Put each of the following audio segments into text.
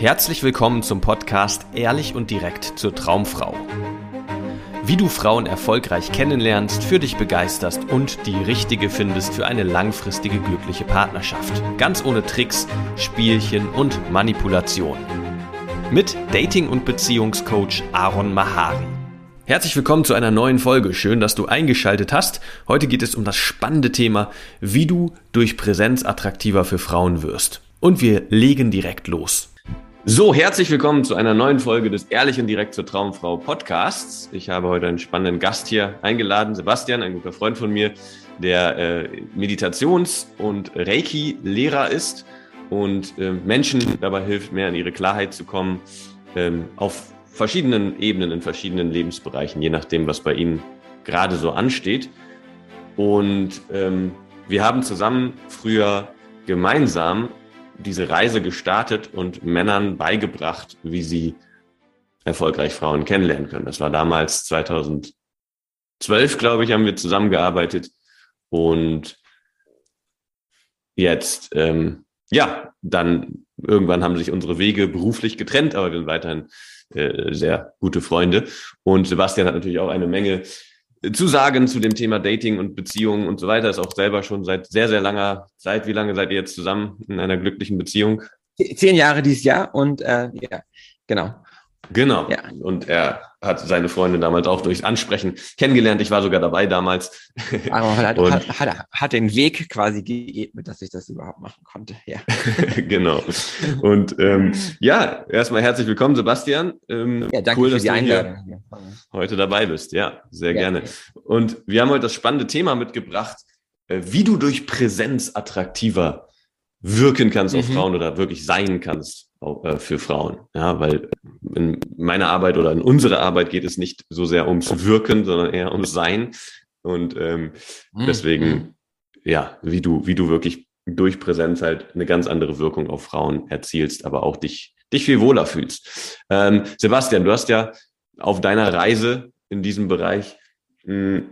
Herzlich willkommen zum Podcast Ehrlich und direkt zur Traumfrau. Wie du Frauen erfolgreich kennenlernst, für dich begeisterst und die richtige findest für eine langfristige glückliche Partnerschaft. Ganz ohne Tricks, Spielchen und Manipulation. Mit Dating- und Beziehungscoach Aaron Mahari. Herzlich willkommen zu einer neuen Folge. Schön, dass du eingeschaltet hast. Heute geht es um das spannende Thema, wie du durch Präsenz attraktiver für Frauen wirst. Und wir legen direkt los. So, herzlich willkommen zu einer neuen Folge des Ehrlich und Direkt zur Traumfrau Podcasts. Ich habe heute einen spannenden Gast hier eingeladen, Sebastian, ein guter Freund von mir, der äh, Meditations- und Reiki-Lehrer ist und äh, Menschen dabei hilft, mehr in ihre Klarheit zu kommen, ähm, auf verschiedenen Ebenen, in verschiedenen Lebensbereichen, je nachdem, was bei ihnen gerade so ansteht. Und ähm, wir haben zusammen früher gemeinsam diese Reise gestartet und Männern beigebracht, wie sie erfolgreich Frauen kennenlernen können. Das war damals 2012, glaube ich, haben wir zusammengearbeitet und jetzt, ähm, ja, dann irgendwann haben sich unsere Wege beruflich getrennt, aber wir sind weiterhin äh, sehr gute Freunde. Und Sebastian hat natürlich auch eine Menge zu sagen zu dem Thema Dating und Beziehungen und so weiter. Ist auch selber schon seit sehr, sehr langer Zeit. Wie lange seid ihr jetzt zusammen in einer glücklichen Beziehung? Zehn Jahre dieses Jahr und äh, ja, genau. Genau. Ja. Und er hat seine Freundin damals auch durchs Ansprechen kennengelernt. Ich war sogar dabei damals. Aber hat, hat, hat, hat den Weg quasi geebnet, dass ich das überhaupt machen konnte. Ja. genau. Und ähm, ja, erstmal herzlich willkommen, Sebastian. Ähm, ja, danke cool, für die Einladung. Heute dabei bist. Ja, sehr ja. gerne. Und wir haben heute das spannende Thema mitgebracht, äh, wie du durch Präsenz attraktiver wirken kannst mhm. auf Frauen oder wirklich sein kannst äh, für Frauen. Ja, weil in meiner Arbeit oder in unserer Arbeit geht es nicht so sehr ums Wirken, sondern eher ums Sein. Und ähm, mhm. deswegen, mhm. ja, wie du, wie du wirklich durch Präsenz halt eine ganz andere Wirkung auf Frauen erzielst, aber auch dich, dich viel wohler fühlst. Ähm, Sebastian, du hast ja auf deiner Reise in diesem Bereich mh,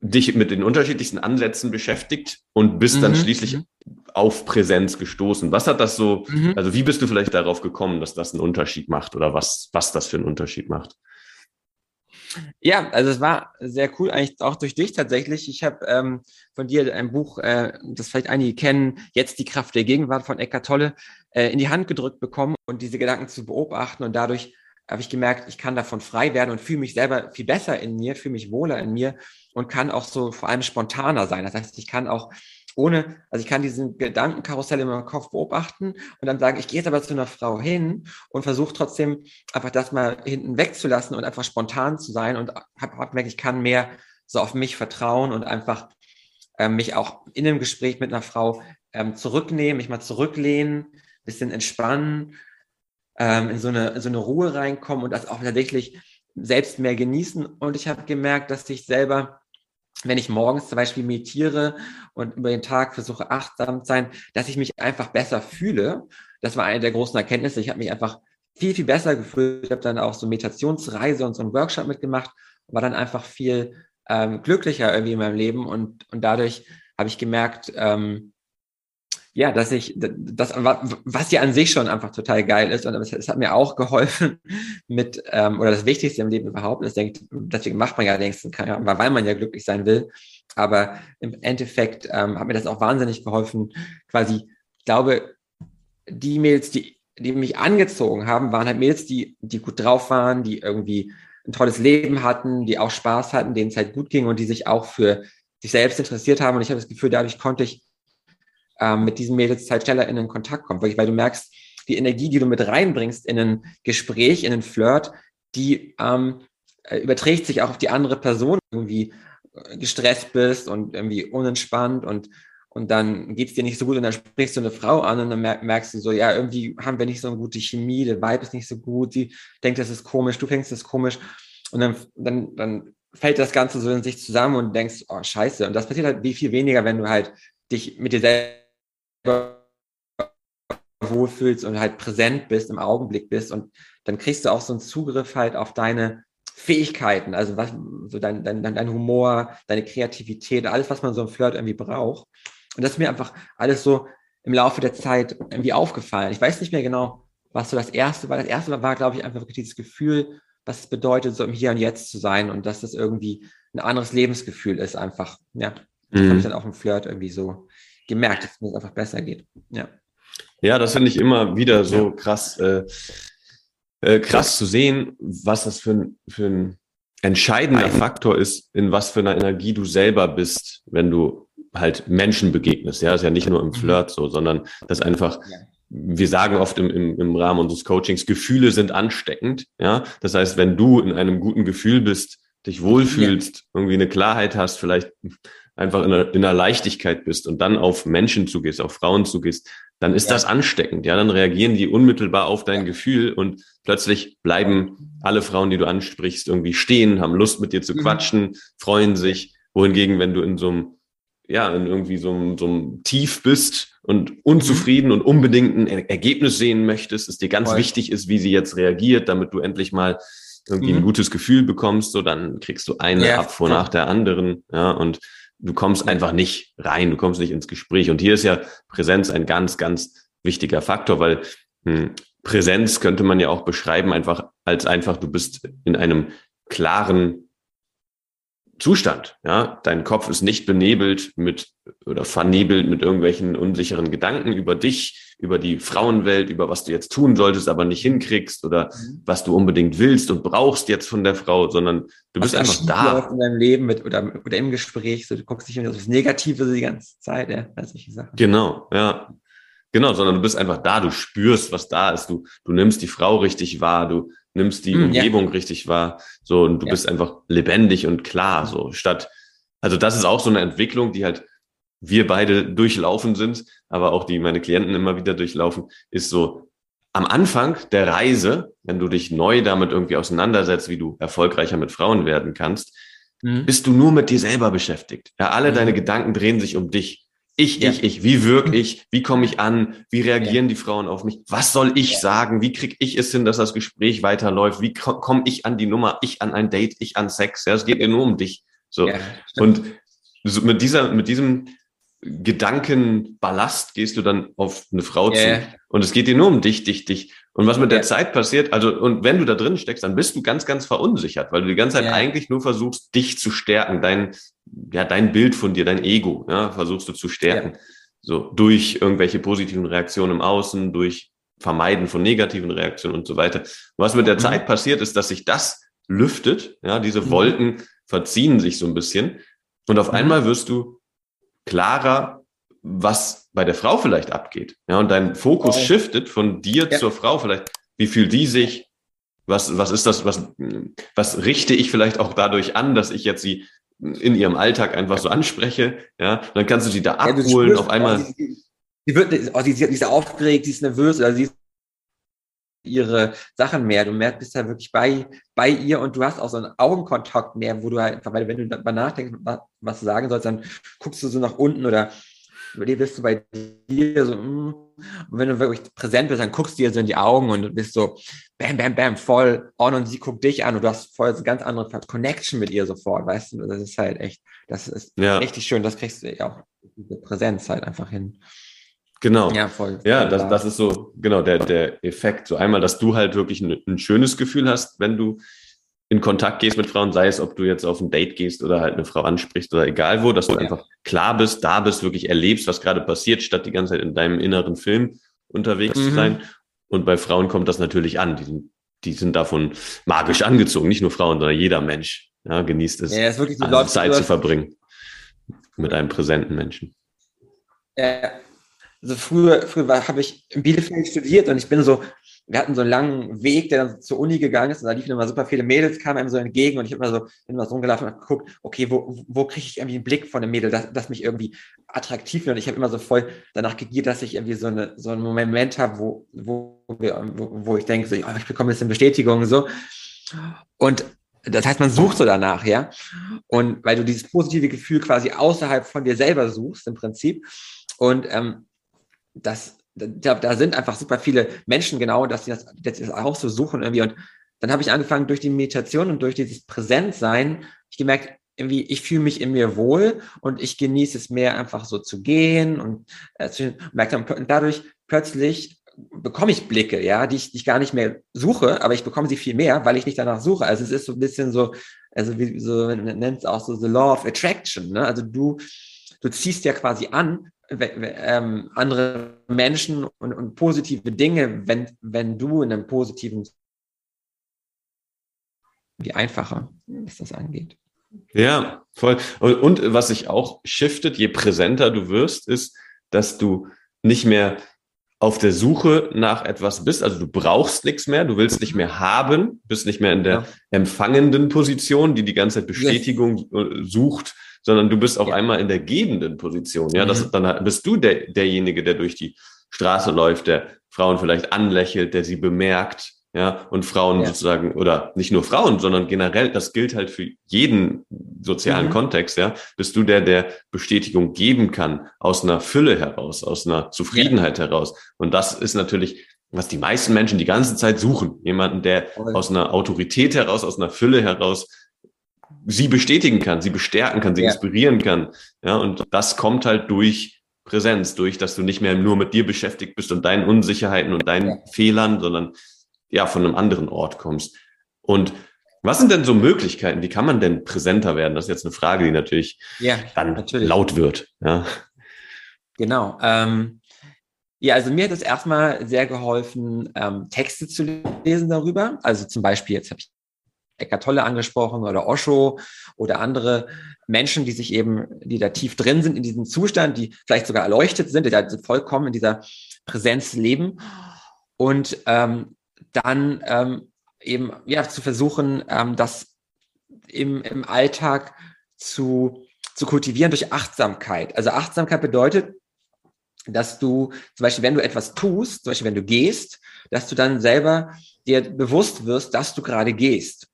dich mit den unterschiedlichsten Ansätzen beschäftigt und bist mhm. dann schließlich mhm. auf Präsenz gestoßen. Was hat das so, mhm. also wie bist du vielleicht darauf gekommen, dass das einen Unterschied macht oder was, was das für einen Unterschied macht? Ja, also es war sehr cool, eigentlich auch durch dich tatsächlich. Ich habe ähm, von dir ein Buch, äh, das vielleicht einige kennen, Jetzt die Kraft der Gegenwart von Eckart Tolle, äh, in die Hand gedrückt bekommen und diese Gedanken zu beobachten und dadurch habe ich gemerkt, ich kann davon frei werden und fühle mich selber viel besser in mir, fühle mich wohler in mir und kann auch so vor allem spontaner sein. Das heißt, ich kann auch ohne, also ich kann diesen Gedankenkarussell in meinem Kopf beobachten und dann sagen, ich gehe jetzt aber zu einer Frau hin und versuche trotzdem einfach das mal hinten wegzulassen und einfach spontan zu sein und habe hab gemerkt, ich kann mehr so auf mich vertrauen und einfach ähm, mich auch in einem Gespräch mit einer Frau ähm, zurücknehmen, mich mal zurücklehnen, bisschen entspannen ähm, in, so eine, in so eine Ruhe reinkommen und das auch tatsächlich selbst mehr genießen. Und ich habe gemerkt, dass ich selber, wenn ich morgens zum Beispiel meditiere und über den Tag versuche achtsam zu sein, dass ich mich einfach besser fühle. Das war eine der großen Erkenntnisse. Ich habe mich einfach viel, viel besser gefühlt. Ich habe dann auch so Meditationsreise und so einen Workshop mitgemacht und war dann einfach viel ähm, glücklicher irgendwie in meinem Leben. Und, und dadurch habe ich gemerkt, ähm, ja, dass ich, das, was ja an sich schon einfach total geil ist und es, hat mir auch geholfen mit, ähm, oder das Wichtigste im Leben überhaupt ist, denke deswegen macht man ja längst weil man ja glücklich sein will. Aber im Endeffekt ähm, hat mir das auch wahnsinnig geholfen. Quasi, ich glaube, die Mails, die, die mich angezogen haben, waren halt Mails, die, die gut drauf waren, die irgendwie ein tolles Leben hatten, die auch Spaß hatten, denen es halt gut ging und die sich auch für sich selbst interessiert haben. Und ich habe das Gefühl, dadurch konnte ich ähm, mit diesen Mädels halt schneller in den Kontakt kommt. Wirklich, weil du merkst, die Energie, die du mit reinbringst in ein Gespräch, in ein Flirt, die ähm, äh, überträgt sich auch auf die andere Person, irgendwie äh, gestresst bist und irgendwie unentspannt und und dann geht's dir nicht so gut und dann sprichst du eine Frau an und dann merkst du so, ja, irgendwie haben wir nicht so eine gute Chemie, der Vibe ist nicht so gut, sie denkt, das ist komisch, du fängst das komisch und dann, dann, dann fällt das Ganze so in sich zusammen und denkst, oh, scheiße. Und das passiert halt wie viel weniger, wenn du halt dich mit dir selbst wohlfühlst und halt präsent bist, im Augenblick bist und dann kriegst du auch so einen Zugriff halt auf deine Fähigkeiten, also was, so dein, dein, dein Humor, deine Kreativität, alles, was man so im Flirt irgendwie braucht. Und das ist mir einfach alles so im Laufe der Zeit irgendwie aufgefallen. Ich weiß nicht mehr genau, was so das erste war. Das erste war, war glaube ich, einfach wirklich dieses Gefühl, was es bedeutet, so im Hier und Jetzt zu sein und dass das irgendwie ein anderes Lebensgefühl ist, einfach. Ja, das mhm. habe ich dann auch im Flirt irgendwie so gemerkt, dass es mir einfach besser geht. Ja. Ja, das finde ich immer wieder so krass, äh, äh, krass zu sehen, was das für ein, für ein entscheidender Faktor ist, in was für einer Energie du selber bist, wenn du halt Menschen begegnest. Ja, das ist ja nicht nur im mhm. Flirt so, sondern das einfach, wir sagen oft im, im, im Rahmen unseres Coachings, Gefühle sind ansteckend. Ja, das heißt, wenn du in einem guten Gefühl bist, dich wohlfühlst, ja. irgendwie eine Klarheit hast, vielleicht einfach in einer, in einer Leichtigkeit bist und dann auf Menschen zugehst, auf Frauen zugehst, dann ist ja. das ansteckend. Ja, dann reagieren die unmittelbar auf dein ja. Gefühl und plötzlich bleiben alle Frauen, die du ansprichst, irgendwie stehen, haben Lust mit dir zu mhm. quatschen, freuen sich. Wohingegen, wenn du in so einem, ja, in irgendwie so einem, so einem Tief bist und unzufrieden mhm. und unbedingt ein Ergebnis sehen möchtest, es dir ganz Voll. wichtig ist, wie sie jetzt reagiert, damit du endlich mal irgendwie mhm. ein gutes Gefühl bekommst, so dann kriegst du eine ja. Abfuhr nach der anderen, ja, und du kommst einfach nicht rein, du kommst nicht ins Gespräch. Und hier ist ja Präsenz ein ganz, ganz wichtiger Faktor, weil hm, Präsenz könnte man ja auch beschreiben, einfach als einfach, du bist in einem klaren Zustand. Ja, dein Kopf ist nicht benebelt mit oder vernebelt mit irgendwelchen unsicheren Gedanken über dich, über die Frauenwelt, über was du jetzt tun solltest, aber nicht hinkriegst oder mhm. was du unbedingt willst und brauchst jetzt von der Frau, sondern du bist einfach da. In deinem Leben mit oder, oder im Gespräch, so, du guckst nicht auf das Negative die ganze Zeit, ja, solche Sachen. Genau, ja. Genau, sondern du bist einfach da, du spürst, was da ist, du, du nimmst die Frau richtig wahr, du nimmst die mhm, Umgebung ja. richtig wahr, so, und du ja. bist einfach lebendig und klar, so, statt, also das ist auch so eine Entwicklung, die halt wir beide durchlaufen sind, aber auch die meine Klienten immer wieder durchlaufen, ist so, am Anfang der Reise, wenn du dich neu damit irgendwie auseinandersetzt, wie du erfolgreicher mit Frauen werden kannst, mhm. bist du nur mit dir selber beschäftigt. Ja, alle mhm. deine Gedanken drehen sich um dich. Ich, ja. ich, ich, wie wirke ich? Wie komme ich an? Wie reagieren ja. die Frauen auf mich? Was soll ich ja. sagen? Wie kriege ich es hin, dass das Gespräch weiterläuft? Wie komme ich an die Nummer? Ich an ein Date, ich an Sex? Ja, es geht ja nur um dich. So. Und so mit dieser, mit diesem Gedankenballast gehst du dann auf eine Frau yeah. zu. Und es geht dir nur um dich, dich, dich. Und was mit der Zeit passiert, also, und wenn du da drin steckst, dann bist du ganz, ganz verunsichert, weil du die ganze Zeit yeah. eigentlich nur versuchst, dich zu stärken, dein, ja, dein Bild von dir, dein Ego, ja, versuchst du zu stärken. Yeah. So, durch irgendwelche positiven Reaktionen im Außen, durch Vermeiden von negativen Reaktionen und so weiter. was mit der mhm. Zeit passiert, ist, dass sich das lüftet, ja, diese mhm. Wolken verziehen sich so ein bisschen. Und auf mhm. einmal wirst du klarer, was bei der Frau vielleicht abgeht. Ja, und dein Fokus oh. shiftet von dir ja. zur Frau vielleicht. Wie fühlt die sich? Was, was ist das? Was, was richte ich vielleicht auch dadurch an, dass ich jetzt sie in ihrem Alltag einfach so anspreche? Ja, und dann kannst du sie da abholen. Ja, auf einmal. Sie, sie, wird, oh, sie ist aufgeregt, sie ist nervös, oder sie ist ihre Sachen mehr. Du merkst, bist ja wirklich bei, bei ihr und du hast auch so einen Augenkontakt mehr, wo du halt einfach, weil wenn du darüber nachdenkst, was, du sagen sollst, dann guckst du so nach unten oder bist du bei dir so, mm. und wenn du wirklich präsent bist, dann guckst du dir so in die Augen und du bist so, bam, bam, bam, voll on und sie guckt dich an und du hast voll so eine ganz andere Connection mit ihr sofort, weißt du, das ist halt echt, das ist ja. richtig schön, das kriegst du ja auch diese Präsenz halt einfach hin. Genau. Ja, voll. Ja, das, das ist so, genau, der, der Effekt. So einmal, dass du halt wirklich ein, ein, schönes Gefühl hast, wenn du in Kontakt gehst mit Frauen, sei es, ob du jetzt auf ein Date gehst oder halt eine Frau ansprichst oder egal wo, dass du ja. einfach klar bist, da bist, wirklich erlebst, was gerade passiert, statt die ganze Zeit in deinem inneren Film unterwegs mhm. zu sein. Und bei Frauen kommt das natürlich an. Die sind, die sind davon magisch angezogen. Nicht nur Frauen, sondern jeder Mensch ja, genießt es, ja, es wirklich Zeit zu verbringen mit einem präsenten Menschen. Ja, also früher, früher habe ich in Bielefeld studiert und ich bin so, wir hatten so einen langen Weg, der dann zur Uni gegangen ist und da liefen immer super viele Mädels, kamen einem so entgegen und ich habe immer so, bin immer so rumgelaufen und geguckt, okay, wo, wo kriege ich irgendwie einen Blick von einem Mädel, das, das mich irgendwie attraktiv wird und ich habe immer so voll danach gegiert, dass ich irgendwie so, eine, so einen Moment habe, wo, wo, wo, wo ich denke, so, oh, ich bekomme jetzt eine Bestätigung so und das heißt, man sucht so danach, ja. Und weil du dieses positive Gefühl quasi außerhalb von dir selber suchst, im Prinzip. Und ähm, das, da, da sind einfach super viele Menschen genau, dass sie das, das auch so suchen irgendwie. Und dann habe ich angefangen, durch die Meditation und durch dieses Präsentsein, ich gemerkt, irgendwie, ich fühle mich in mir wohl und ich genieße es mehr, einfach so zu gehen und äh, zu, merke dann dadurch plötzlich bekomme ich Blicke, ja, die ich, die ich gar nicht mehr suche, aber ich bekomme sie viel mehr, weil ich nicht danach suche. Also es ist so ein bisschen so, also wie so nennt es auch so the law of attraction. Ne? Also du, du ziehst ja quasi an ähm, andere Menschen und, und positive Dinge, wenn, wenn du in einem positiven wie einfacher, was das angeht. Ja, voll. Und, und was sich auch shiftet, je präsenter du wirst, ist, dass du nicht mehr auf der Suche nach etwas bist, also du brauchst nichts mehr, du willst nicht mehr haben, bist nicht mehr in der ja. empfangenden Position, die die ganze Zeit Bestätigung yes. sucht, sondern du bist auf ja. einmal in der gebenden Position. Ja, mhm. das, dann bist du der, derjenige, der durch die Straße läuft, der Frauen vielleicht anlächelt, der sie bemerkt, ja, und Frauen ja. sozusagen, oder nicht nur Frauen, sondern generell, das gilt halt für jeden sozialen mhm. Kontext, ja, bist du der, der Bestätigung geben kann, aus einer Fülle heraus, aus einer Zufriedenheit ja. heraus. Und das ist natürlich, was die meisten Menschen die ganze Zeit suchen. Jemanden, der aus einer Autorität heraus, aus einer Fülle heraus sie bestätigen kann, sie bestärken kann, sie ja. inspirieren kann. Ja, und das kommt halt durch Präsenz, durch, dass du nicht mehr nur mit dir beschäftigt bist und deinen Unsicherheiten und deinen ja. Fehlern, sondern ja, von einem anderen Ort kommst. Und was sind denn so Möglichkeiten? Wie kann man denn präsenter werden? Das ist jetzt eine Frage, die natürlich ja, dann natürlich. laut wird. Ja. Genau. Ähm, ja, also mir hat es erstmal sehr geholfen, ähm, Texte zu lesen darüber. Also zum Beispiel, jetzt habe ich Eckart Tolle angesprochen oder Osho oder andere Menschen, die sich eben, die da tief drin sind in diesem Zustand, die vielleicht sogar erleuchtet sind, die da vollkommen in dieser Präsenz leben. Und ähm, dann ähm, eben ja zu versuchen, ähm, das im, im Alltag zu, zu kultivieren durch Achtsamkeit. Also Achtsamkeit bedeutet, dass du zum Beispiel, wenn du etwas tust, zum Beispiel wenn du gehst, dass du dann selber dir bewusst wirst, dass du gerade gehst.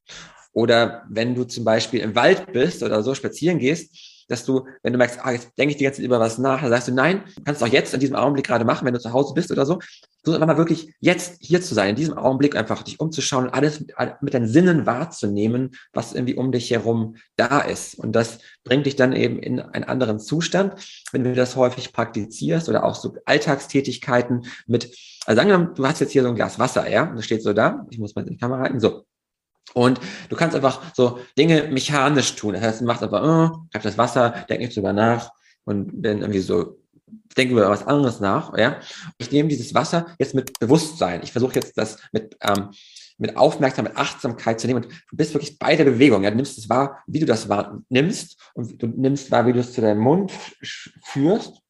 Oder wenn du zum Beispiel im Wald bist oder so spazieren gehst, dass du, wenn du merkst, ah, jetzt denke ich die ganze Zeit über was nach, dann sagst du, nein, kannst du auch jetzt in diesem Augenblick gerade machen, wenn du zu Hause bist oder so. Du einfach mal wirklich jetzt hier zu sein, in diesem Augenblick einfach dich umzuschauen und alles mit, mit deinen Sinnen wahrzunehmen, was irgendwie um dich herum da ist. Und das bringt dich dann eben in einen anderen Zustand, wenn du das häufig praktizierst oder auch so Alltagstätigkeiten mit, also sagen wir mal, du hast jetzt hier so ein Glas Wasser, ja, und das steht so da, ich muss mal die Kamera halten, so, und du kannst einfach so Dinge mechanisch tun. Das heißt, du machst einfach, oh, ich habe das Wasser, denk nicht drüber nach und dann irgendwie so, denke über was anderes nach. Ja, ich nehme dieses Wasser jetzt mit Bewusstsein. Ich versuche jetzt das mit ähm, mit Aufmerksamkeit, mit Achtsamkeit zu nehmen und du bist wirklich bei der Bewegung. Ja, du nimmst es wahr, wie du das wahr nimmst und du nimmst wahr, wie du es zu deinem Mund führst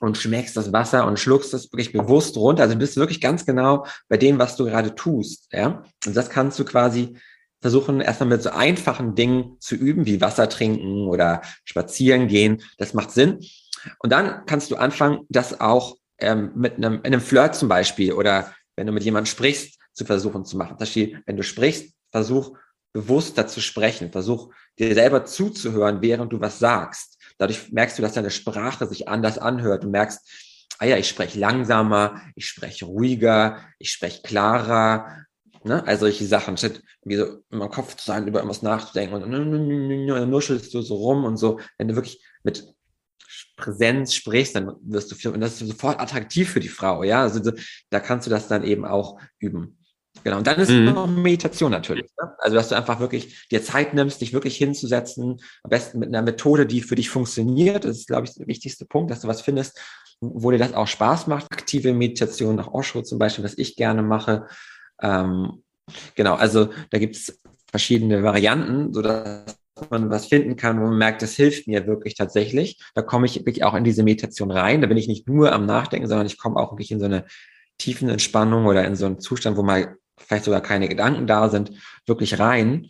und schmeckst das Wasser und schluckst das wirklich bewusst runter. Also du bist wirklich ganz genau bei dem, was du gerade tust. Ja? Und das kannst du quasi versuchen, erstmal mit so einfachen Dingen zu üben, wie Wasser trinken oder spazieren gehen. Das macht Sinn. Und dann kannst du anfangen, das auch ähm, mit einem, in einem Flirt zum Beispiel oder wenn du mit jemandem sprichst, zu versuchen zu machen. Das heißt, wenn du sprichst, versuch bewusster zu sprechen. Versuch dir selber zuzuhören, während du was sagst. Dadurch merkst du, dass deine Sprache sich anders anhört. Du merkst, ah ja, ich spreche langsamer, ich spreche ruhiger, ich spreche klarer. Ne? Also solche Sachen, statt wie so meinem Kopf zu sein, über irgendwas nachzudenken und dann nuschelst du so rum und so. Wenn du wirklich mit Präsenz sprichst, dann wirst du viel, und das ist sofort attraktiv für die Frau, ja. Also da kannst du das dann eben auch üben. Genau, und dann ist mhm. noch Meditation natürlich. Ne? Also, dass du einfach wirklich dir Zeit nimmst, dich wirklich hinzusetzen, am besten mit einer Methode, die für dich funktioniert. Das ist, glaube ich, der wichtigste Punkt, dass du was findest, wo dir das auch Spaß macht. Aktive Meditation nach Osho zum Beispiel, was ich gerne mache. Ähm, genau, also da gibt es verschiedene Varianten, so dass man was finden kann, wo man merkt, das hilft mir wirklich tatsächlich. Da komme ich wirklich auch in diese Meditation rein. Da bin ich nicht nur am Nachdenken, sondern ich komme auch wirklich in so eine tiefen Entspannung oder in so einen Zustand, wo mal vielleicht sogar keine Gedanken da sind, wirklich rein,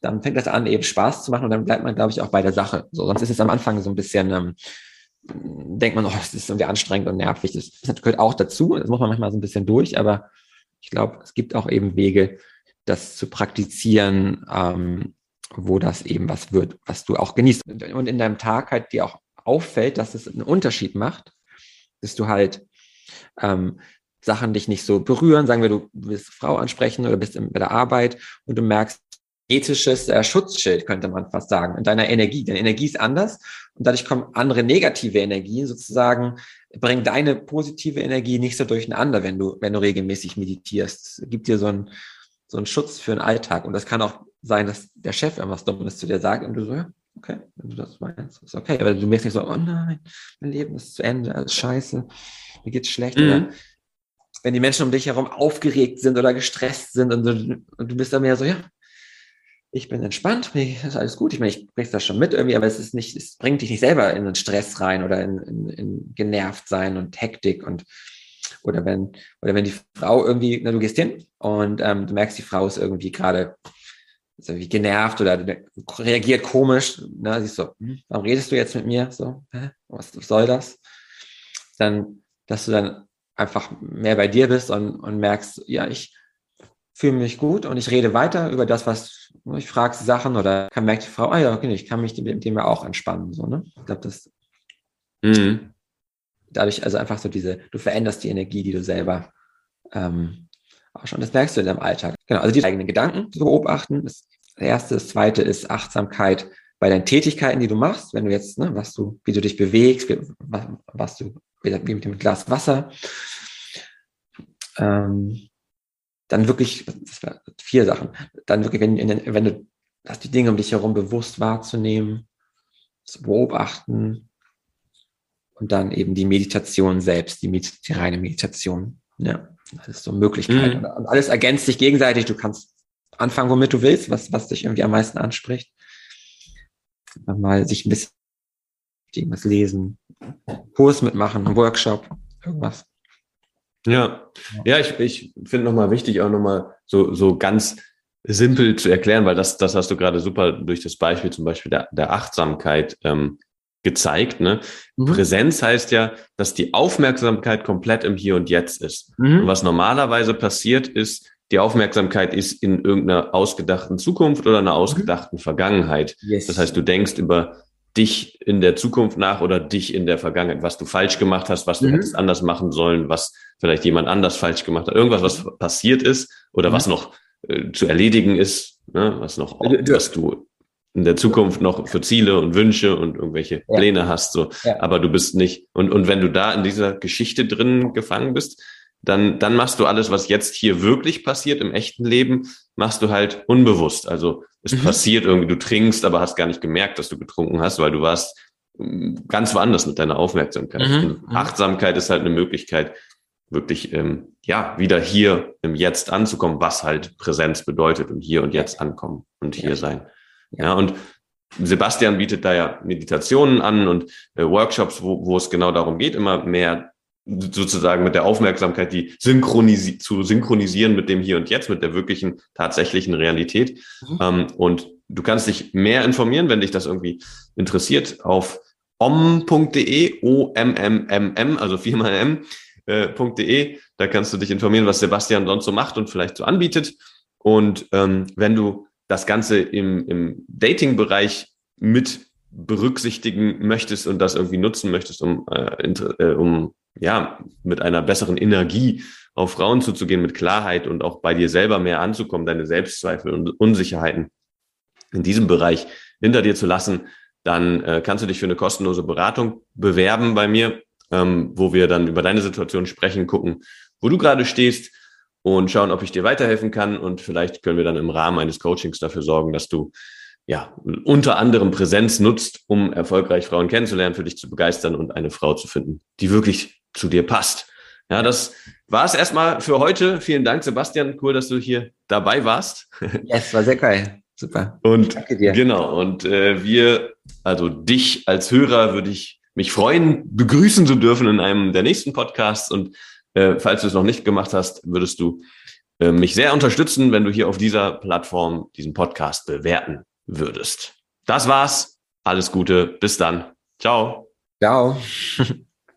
dann fängt das an, eben Spaß zu machen und dann bleibt man, glaube ich, auch bei der Sache. So, sonst ist es am Anfang so ein bisschen, ähm, denkt man, oh, das ist irgendwie anstrengend und nervig. Das, das gehört auch dazu, das muss man manchmal so ein bisschen durch, aber ich glaube, es gibt auch eben Wege, das zu praktizieren, ähm, wo das eben was wird, was du auch genießt. Und in deinem Tag halt dir auch auffällt, dass es einen Unterschied macht, dass du halt ähm, Sachen dich nicht so berühren, sagen wir, du willst Frau ansprechen oder bist bei der Arbeit und du merkst, ethisches äh, Schutzschild, könnte man fast sagen, in deiner Energie. Deine Energie ist anders und dadurch kommen andere negative Energien sozusagen, bringen deine positive Energie nicht so durcheinander, wenn du, wenn du regelmäßig meditierst. Es gibt dir so einen, so einen Schutz für den Alltag. Und das kann auch sein, dass der Chef irgendwas Dummes zu dir sagt und du so, ja, okay, wenn du das meinst, ist okay. Aber du merkst nicht so, oh nein, mein Leben ist zu Ende, alles scheiße, mir geht's schlecht. Mhm. Oder wenn die Menschen um dich herum aufgeregt sind oder gestresst sind und du, und du bist da mehr so, ja, ich bin entspannt, mir ist alles gut. Ich meine, ich bringe das schon mit irgendwie, aber es ist nicht, es bringt dich nicht selber in den Stress rein oder in, in, in genervt sein und Hektik und oder wenn oder wenn die Frau irgendwie, na, du gehst hin und ähm, du merkst, die Frau ist irgendwie gerade so wie genervt oder reagiert komisch, ne, siehst so, hm, warum redest du jetzt mit mir? So, hä? was soll das? Dann, dass du dann einfach mehr bei dir bist und, und merkst, ja, ich fühle mich gut und ich rede weiter über das, was ich frage Sachen oder kann merkt die Frau, ah ja, okay, ich kann mich mit dem ja auch entspannen. So, ne? Ich glaube, das mhm. dadurch, also einfach so diese, du veränderst die Energie, die du selber ähm, auch schon. Das merkst du in deinem Alltag. Genau, also die eigenen Gedanken zu beobachten. Das erste, das zweite ist Achtsamkeit bei deinen Tätigkeiten, die du machst, wenn du jetzt, ne, was du, wie du dich bewegst, was, was du, wie mit dem Glas Wasser. Ähm, dann wirklich, das war vier Sachen, dann wirklich, wenn, wenn du hast die Dinge um dich herum bewusst wahrzunehmen, zu beobachten und dann eben die Meditation selbst, die, Med die reine Meditation. Ja, das ist so Möglichkeit. Mhm. Und alles ergänzt sich gegenseitig. Du kannst anfangen, womit du willst, was, was dich irgendwie am meisten anspricht. Mal sich ein bisschen irgendwas lesen, Kurs mitmachen, einen Workshop, irgendwas. Ja, ja, ich, ich finde nochmal wichtig, auch nochmal so, so ganz simpel zu erklären, weil das, das hast du gerade super durch das Beispiel zum Beispiel der, der Achtsamkeit ähm, gezeigt. Ne? Mhm. Präsenz heißt ja, dass die Aufmerksamkeit komplett im Hier und Jetzt ist. Mhm. Und was normalerweise passiert ist, die Aufmerksamkeit ist in irgendeiner ausgedachten Zukunft oder einer ausgedachten mhm. Vergangenheit. Yes. Das heißt, du denkst über dich in der Zukunft nach oder dich in der Vergangenheit, was du falsch gemacht hast, was du mhm. hättest anders machen sollen, was vielleicht jemand anders falsch gemacht hat, irgendwas, was passiert ist oder mhm. was noch äh, zu erledigen ist, ne, was noch, was du in der Zukunft noch für Ziele und Wünsche und irgendwelche ja. Pläne hast, so. Ja. Aber du bist nicht, und, und wenn du da in dieser Geschichte drin gefangen bist, dann, dann machst du alles, was jetzt hier wirklich passiert im echten Leben, machst du halt unbewusst. Also es mhm. passiert irgendwie, du trinkst, aber hast gar nicht gemerkt, dass du getrunken hast, weil du warst mm, ganz woanders mit deiner Aufmerksamkeit. Mhm. Mhm. Achtsamkeit ist halt eine Möglichkeit, wirklich ähm, ja wieder hier im Jetzt anzukommen, was halt Präsenz bedeutet und hier und jetzt ankommen und hier ja. sein. Ja, und Sebastian bietet da ja Meditationen an und äh, Workshops, wo, wo es genau darum geht, immer mehr sozusagen mit der Aufmerksamkeit, die synchronisi zu synchronisieren mit dem Hier und Jetzt, mit der wirklichen, tatsächlichen Realität. Mhm. Ähm, und du kannst dich mehr informieren, wenn dich das irgendwie interessiert, auf om.de, O-M-M-M-M, also viermal M.de. Äh, da kannst du dich informieren, was Sebastian sonst so macht und vielleicht so anbietet. Und ähm, wenn du das Ganze im, im Dating-Bereich mit berücksichtigen möchtest und das irgendwie nutzen möchtest, um, äh, äh, um ja mit einer besseren Energie auf Frauen zuzugehen, mit Klarheit und auch bei dir selber mehr anzukommen, deine Selbstzweifel und Unsicherheiten in diesem Bereich hinter dir zu lassen, dann äh, kannst du dich für eine kostenlose Beratung bewerben bei mir, ähm, wo wir dann über deine Situation sprechen, gucken, wo du gerade stehst und schauen, ob ich dir weiterhelfen kann. Und vielleicht können wir dann im Rahmen eines Coachings dafür sorgen, dass du ja, unter anderem Präsenz nutzt, um erfolgreich Frauen kennenzulernen, für dich zu begeistern und eine Frau zu finden, die wirklich zu dir passt. Ja, das war es erstmal für heute. Vielen Dank, Sebastian. Cool, dass du hier dabei warst. Ja, es war sehr geil. Super. Und Danke dir. Genau. Und äh, wir, also dich als Hörer, würde ich mich freuen, begrüßen zu dürfen in einem der nächsten Podcasts. Und äh, falls du es noch nicht gemacht hast, würdest du äh, mich sehr unterstützen, wenn du hier auf dieser Plattform diesen Podcast bewerten würdest. Das war's. Alles Gute. Bis dann. Ciao. Ciao.